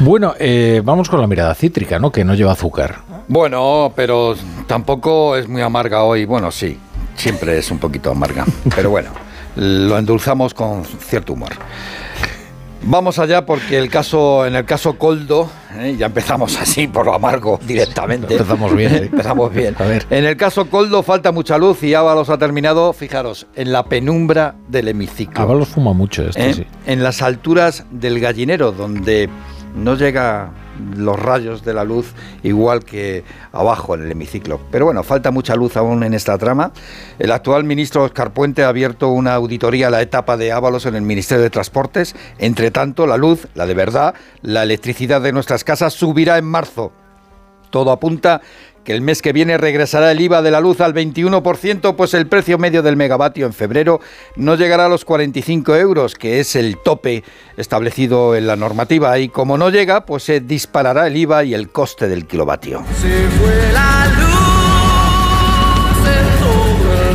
Bueno, eh, vamos con la mirada cítrica, ¿no? Que no lleva azúcar. Bueno, pero tampoco es muy amarga hoy. Bueno, sí, siempre es un poquito amarga. Pero bueno, lo endulzamos con cierto humor. Vamos allá porque el caso, en el caso Coldo, ¿eh? ya empezamos así por lo amargo directamente. Empezamos bien. ¿eh? Empezamos bien. En el caso Coldo falta mucha luz y Ábalos ha terminado, fijaros, en la penumbra del hemiciclo. Ábalos fuma mucho esto, ¿Eh? sí. En las alturas del gallinero, donde no llega los rayos de la luz igual que abajo en el hemiciclo. Pero bueno, falta mucha luz aún en esta trama. El actual ministro Oscar Puente ha abierto una auditoría a la etapa de Ábalos en el Ministerio de Transportes. Entre tanto, la luz, la de verdad, la electricidad de nuestras casas subirá en marzo. Todo apunta que el mes que viene regresará el IVA de la luz al 21%, pues el precio medio del megavatio en febrero no llegará a los 45 euros, que es el tope establecido en la normativa. Y como no llega, pues se disparará el IVA y el coste del kilovatio.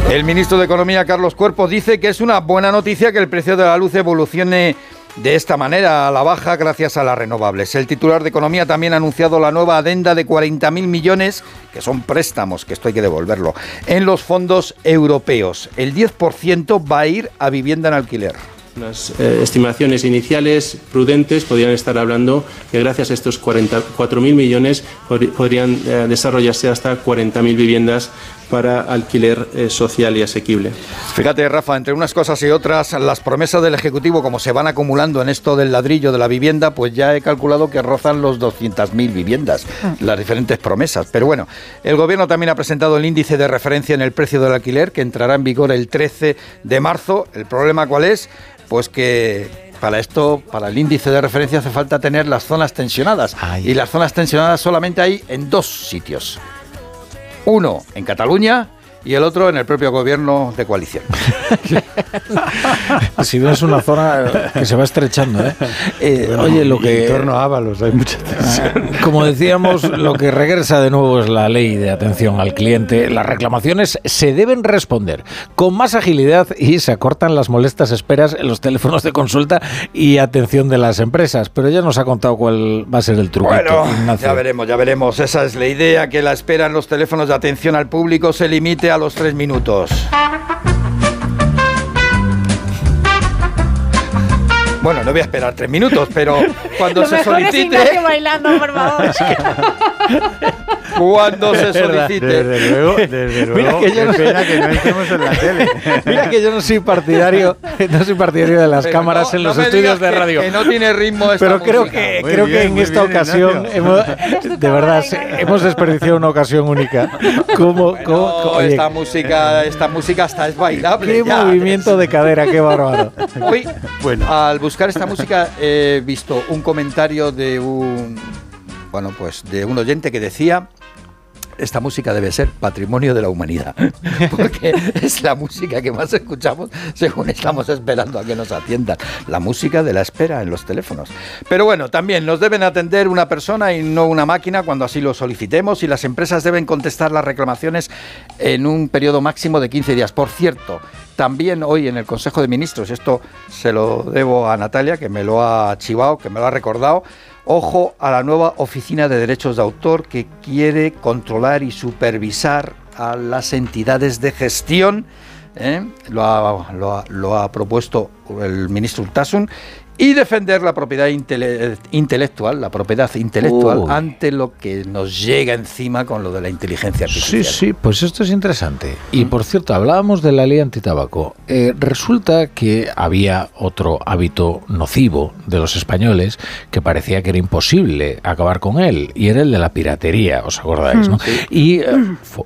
El ministro de Economía, Carlos Cuerpo, dice que es una buena noticia que el precio de la luz evolucione de esta manera a la baja gracias a las renovables. El titular de Economía también ha anunciado la nueva adenda de 40.000 millones, que son préstamos, que esto hay que devolverlo, en los fondos europeos. El 10% va a ir a vivienda en alquiler. Unas eh, estimaciones iniciales prudentes podrían estar hablando que gracias a estos 44.000 millones pod podrían eh, desarrollarse hasta 40.000 viviendas para alquiler eh, social y asequible. Fíjate, Rafa, entre unas cosas y otras, las promesas del Ejecutivo, como se van acumulando en esto del ladrillo de la vivienda, pues ya he calculado que rozan los 200.000 viviendas, las diferentes promesas. Pero bueno, el Gobierno también ha presentado el índice de referencia en el precio del alquiler, que entrará en vigor el 13 de marzo. ¿El problema cuál es? Pues que para esto, para el índice de referencia hace falta tener las zonas tensionadas. Ay. Y las zonas tensionadas solamente hay en dos sitios. Uno en Cataluña y el otro en el propio gobierno de coalición. Si no es una zona que se va estrechando, ¿eh? Eh, oye, lo que... En torno a Ábalos hay mucha tensión. Como decíamos, lo que regresa de nuevo es la ley de atención al cliente. Las reclamaciones se deben responder con más agilidad y se acortan las molestas esperas en los teléfonos de consulta y atención de las empresas. Pero ya nos ha contado cuál va a ser el truquito. Bueno, Ignacio. ya veremos, ya veremos. Esa es la idea, que la espera en los teléfonos de atención al público se limite a los tres minutos. Bueno, no voy a esperar tres minutos, pero cuando Lo se mejor solicite, Ignacio bailando, por favor. cuando se Desde solicite. luego, desde Mira luego, que yo no- pena que no estemos en la tele. Mira que yo no soy partidario, no soy partidario de las Pero cámaras no- en los estudios de radio. Que, no tiene ritmo esta Pero creo música. que, Muy creo bien, que en esta bien, ocasión hemos, de verdad hemos desperdiciado una ocasión única. ¿Cómo, Bueno, cómo- cómo- oye, esta música, esta música hasta es bailable. qué ya. movimiento de cadera, qué bárbaro. Hoy, Bueno. al buscar esta música, he visto un comentario de un, bueno, pues de un oyente que decía. Esta música debe ser patrimonio de la humanidad, porque es la música que más escuchamos según estamos esperando a que nos atiendan. La música de la espera en los teléfonos. Pero bueno, también nos deben atender una persona y no una máquina cuando así lo solicitemos y las empresas deben contestar las reclamaciones en un periodo máximo de 15 días. Por cierto, también hoy en el Consejo de Ministros, esto se lo debo a Natalia, que me lo ha chivado, que me lo ha recordado, ojo a la nueva Oficina de Derechos de Autor que quiere controlar y supervisar a las entidades de gestión. ¿eh? Lo, ha, lo ha- propuesto el ministro Urtasun. Y defender la propiedad intele- intelectual, la propiedad intelectual, Uy. ante lo que nos llega encima con lo de la inteligencia artificial. Sí, sí, pues esto es interesante. Y por cierto, hablábamos de la ley antitabaco. Eh, resulta que había otro hábito nocivo de los españoles que parecía que era imposible acabar con él, y era el de la piratería, ¿os acordáis? ¿no? Y eh,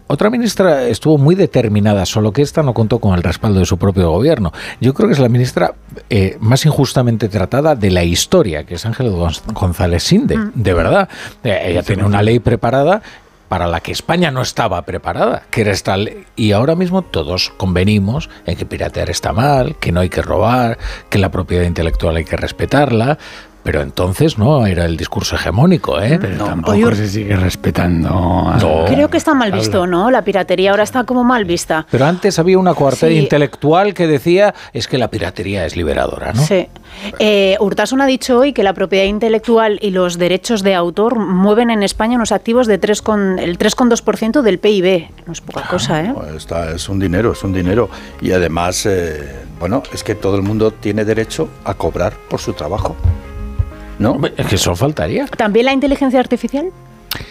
otra ministra estuvo muy determinada, solo que esta no contó con el respaldo de su propio gobierno. Yo creo que es la ministra eh, más injustamente tratada de la historia, que es Ángel Gonz- González Sinde, de verdad. Eh, ella tiene una ley preparada para la que España no estaba preparada, que era esta ley. Y ahora mismo todos convenimos en que piratear está mal, que no hay que robar, que la propiedad intelectual hay que respetarla. Pero entonces no era el discurso hegemónico, ¿eh? Pero No. tampoco Oye, se sigue respetando. a- No. Creo que está mal visto, ¿no? La piratería ahora está como mal vista. Pero antes había una coartada Sí. intelectual que decía es que la piratería es liberadora, ¿no? Sí. Eh, Urtasun ha dicho hoy que la propiedad intelectual y los derechos de autor mueven en España unos activos de 3 con, el 3,2% del PIB. No es poca cosa, ¿eh? Está- es un dinero, es un dinero. Y además, eh, bueno, es que todo el mundo tiene derecho a cobrar por su trabajo. ¿No? Es que eso faltaría. ¿También la inteligencia artificial?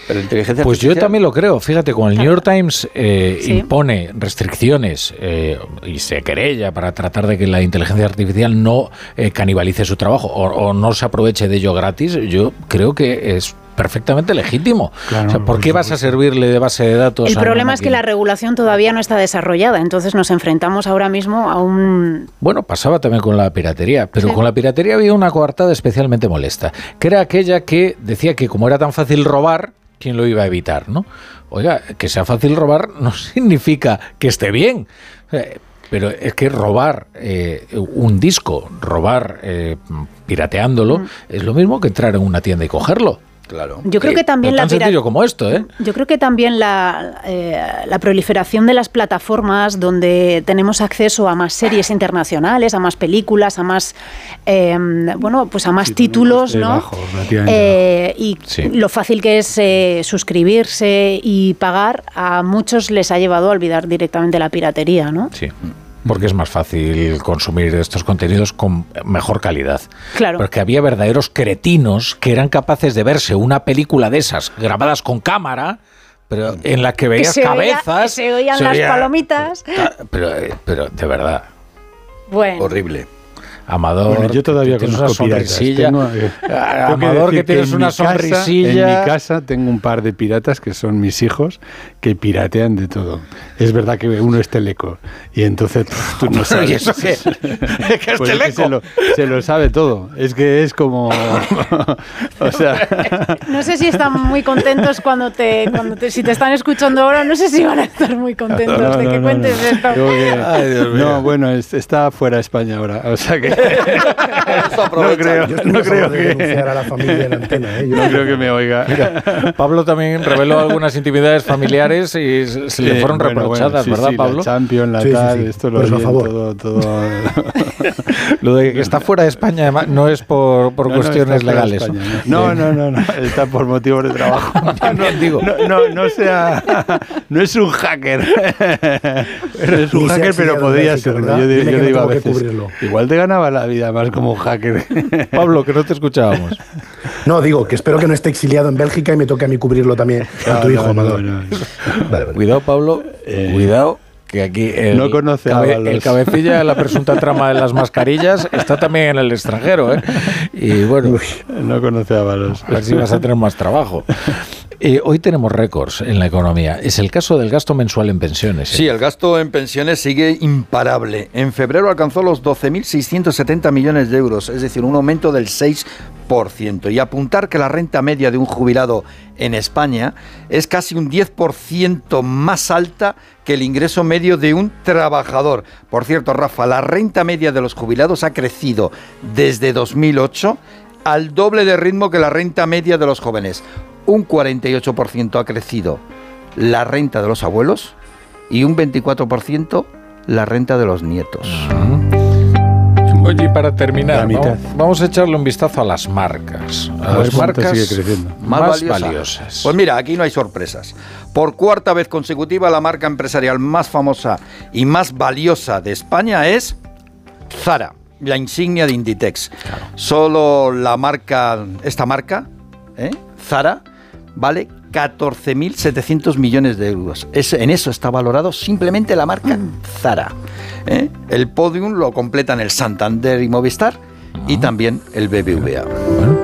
Pero la inteligencia Pues yo también lo creo. Fíjate, como el New York Times eh, Sí. impone restricciones eh, y se querella para tratar de que la inteligencia artificial no eh, canibalice su trabajo o, o no se aproveche de ello gratis, yo creo que es perfectamente legítimo. Claro, o sea, ¿por qué vas a servirle de base de datos? El a problema es que la regulación todavía no está desarrollada, entonces nos enfrentamos ahora mismo a un... Bueno, pasaba también con la piratería, pero Sí. con la piratería había una coartada especialmente molesta, que era aquella que decía que como era tan fácil robar, ¿quién lo iba a evitar? ¿no? Oiga, que sea fácil robar no significa que esté bien. Eh, Pero es que robar eh, un disco, robar eh, pirateándolo, es lo mismo que entrar en una tienda y cogerlo. Claro. Yo creo Eh, que también pero la tan pira- sencillo como esto, ¿eh? Yo creo que también la, eh, la proliferación de las plataformas donde tenemos acceso a más series internacionales, a más películas, a más eh, bueno, pues a más Sí, títulos, de ¿no? bajo, Eh, y Sí. lo fácil que es eh, suscribirse y pagar, a muchos les ha llevado a olvidar directamente la piratería, ¿no? Sí. Porque es más fácil consumir estos contenidos con mejor calidad. Claro. Porque había verdaderos cretinos que eran capaces de verse una película de esas grabadas con cámara, pero en la que veías se oía- cabezas. que se oían las palomitas. Ta- Pero, eh, pero de verdad, Bueno. Horrible. Amador. Bueno, yo todavía que tienes una sonrisilla. Tengo, eh, Ah, que Amador, que tienes en una casa- sonrisilla. en mi casa tengo un par de piratas que son mis hijos que piratean de todo. Es verdad que uno es teleco y entonces pff, tú no sabes. ¿Y eso qué? ¿Qué es Pues es que teleco? se, lo, se lo sabe todo. Es que es como. o sea. No sé si están muy contentos cuando te, cuando te, si te están escuchando ahora, no sé si van a estar muy contentos No, de que no, cuentes no. esto. Que- Ay, Dios mío. no, bueno, es- está fuera de España ahora. O sea que. No creo, Yo no creo que. denunciar a la familia en antena, ¿eh? Yo- No creo que me oiga. Pablo también reveló algunas intimidades familiares y se le fueron bueno, reprochadas, bueno, sí, ¿verdad, sí, Pablo? La Champions, la tal, esto lo a vi favor. todo, todo. Lo de que está fuera de España además, no es por, por cuestiones legales. España, No, no, no, no, está por motivos de trabajo. No, digo. No, no, sea, no es un hacker. Es un hacker, pero podría serlo. Yo, digo a veces, igual te ganaba la vida más como un hacker. Pablo, que no te escuchábamos. No, digo que espero que no esté exiliado en Bélgica y me toque a mí cubrirlo también a tu No, hijo, no, Amador. no, no. Vale, vale. Cuidado, Pablo. Eh, cuidado. Que aquí el, no conoce a cabe- Ábalos. el cabecilla de la presunta trama de las mascarillas está también en el extranjero, ¿eh? Y bueno, No conoce a Balos. a ver si vas a tener más trabajo. Eh, hoy tenemos récords en la economía. Es el caso del gasto mensual en pensiones. ¿eh? Sí, el gasto en pensiones sigue imparable. En febrero alcanzó los 12.670 millones de euros, es decir, un aumento del 6%. Y apuntar que la renta media de un jubilado en España es casi un 10% más alta que el ingreso medio de un trabajador. Por cierto, Rafa, la renta media de los jubilados ha crecido desde 2008 al doble de ritmo que la renta media de los jóvenes. Un 48% ha crecido la renta de los abuelos y un 24% la renta de los nietos. Oye, y para terminar, vamos, vamos a echarle un vistazo a las marcas. A, A ver las marcas sigue más, valiosa. valiosas. Pues mira, aquí no hay sorpresas. Por cuarta vez consecutiva, la marca empresarial más famosa y más valiosa de España es Zara, la insignia de Inditex. Solo la marca, esta marca, ¿eh? Zara, vale 14.700 millones de euros. Es- en eso está valorado simplemente la marca Zara. ¿eh? El podium lo completan el Santander y Movistar y también el BBVA. Bueno,